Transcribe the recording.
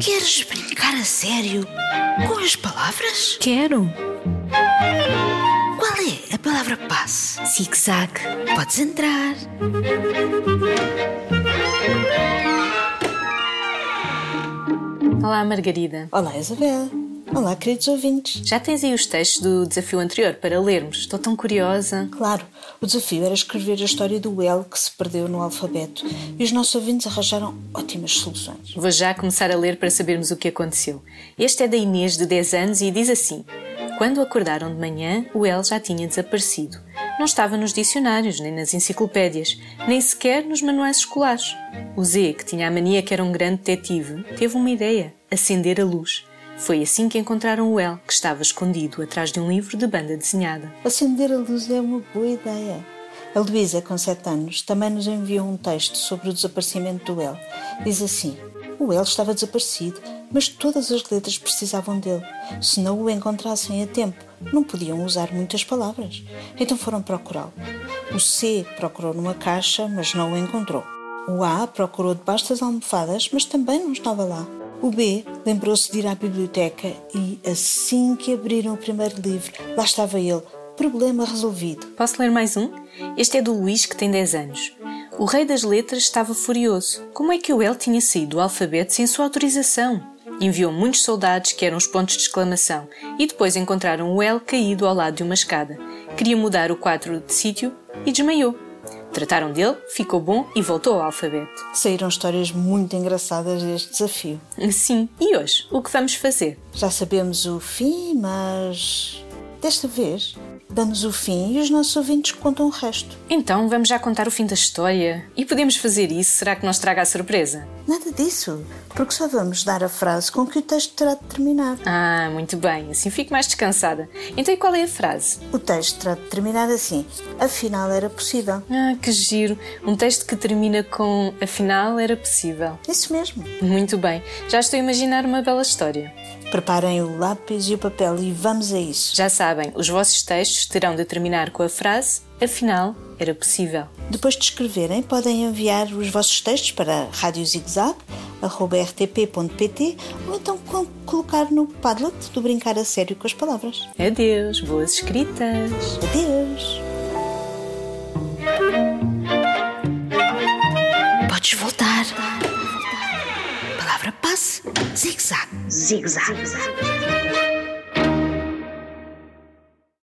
Queres brincar a sério com as palavras? Quero. Qual é a palavra passe? Zig-zag. Podes entrar. Olá, Margarida. Olá, Isabel. Olá, queridos ouvintes. Já tens aí os textos do desafio anterior para lermos? Estou tão curiosa. Claro, o desafio era escrever a história do L que se perdeu no alfabeto e os nossos ouvintes arranjaram ótimas soluções. Vou já começar a ler para sabermos o que aconteceu. Este é da Inês, de 10 anos, e diz assim: Quando acordaram de manhã, o L já tinha desaparecido. Não estava nos dicionários, nem nas enciclopédias, nem sequer nos manuais escolares. O Z, que tinha a mania que era um grande detetive, teve uma ideia: acender a luz. Foi assim que encontraram o El, que estava escondido atrás de um livro de banda desenhada. Acender a luz é uma boa ideia. A Luísa, com 7 anos, também nos enviou um texto sobre o desaparecimento do El. Diz assim: O El estava desaparecido, mas todas as letras precisavam dele. Se não o encontrassem a tempo, não podiam usar muitas palavras. Então foram procurá-lo. O C procurou numa caixa, mas não o encontrou. O A procurou debaixo das almofadas, mas também não estava lá. O B lembrou-se de ir à biblioteca e, assim que abriram o primeiro livro, lá estava ele. Problema resolvido. Posso ler mais um? Este é do Luís, que tem 10 anos. O rei das letras estava furioso. Como é que o L tinha saído do alfabeto sem sua autorização? Enviou muitos soldados, que eram os pontos de exclamação, e depois encontraram o L caído ao lado de uma escada. Queria mudar o quadro de sítio e desmaiou. Trataram dele, ficou bom e voltou ao alfabeto. Saíram histórias muito engraçadas deste desafio. Sim, e hoje? O que vamos fazer? Já sabemos o fim, mas desta vez damos o fim e os nossos ouvintes contam o resto. Então vamos já contar o fim da história? E podemos fazer isso? Será que nos traga a surpresa? Nada disso, porque só vamos dar a frase com que o texto terá de terminar. Ah, muito bem, assim fico mais descansada. Então e qual é a frase? O texto terá de terminar assim: afinal era possível. Ah, que giro! Um texto que termina com afinal era possível. Isso mesmo. Muito bem, já estou a imaginar uma bela história. Preparem o lápis e o papel e vamos a isso. Já sabem, os vossos textos terão de terminar com a frase afinal era possível. Depois de escreverem, podem enviar os vossos textos para radiozigzag.rtp.pt ou então colocar no Padlet do Brincar a Sério com as Palavras. Adeus, boas escritas. Adeus. Podes voltar. Palavra passe, zig-zag. Zig-zag.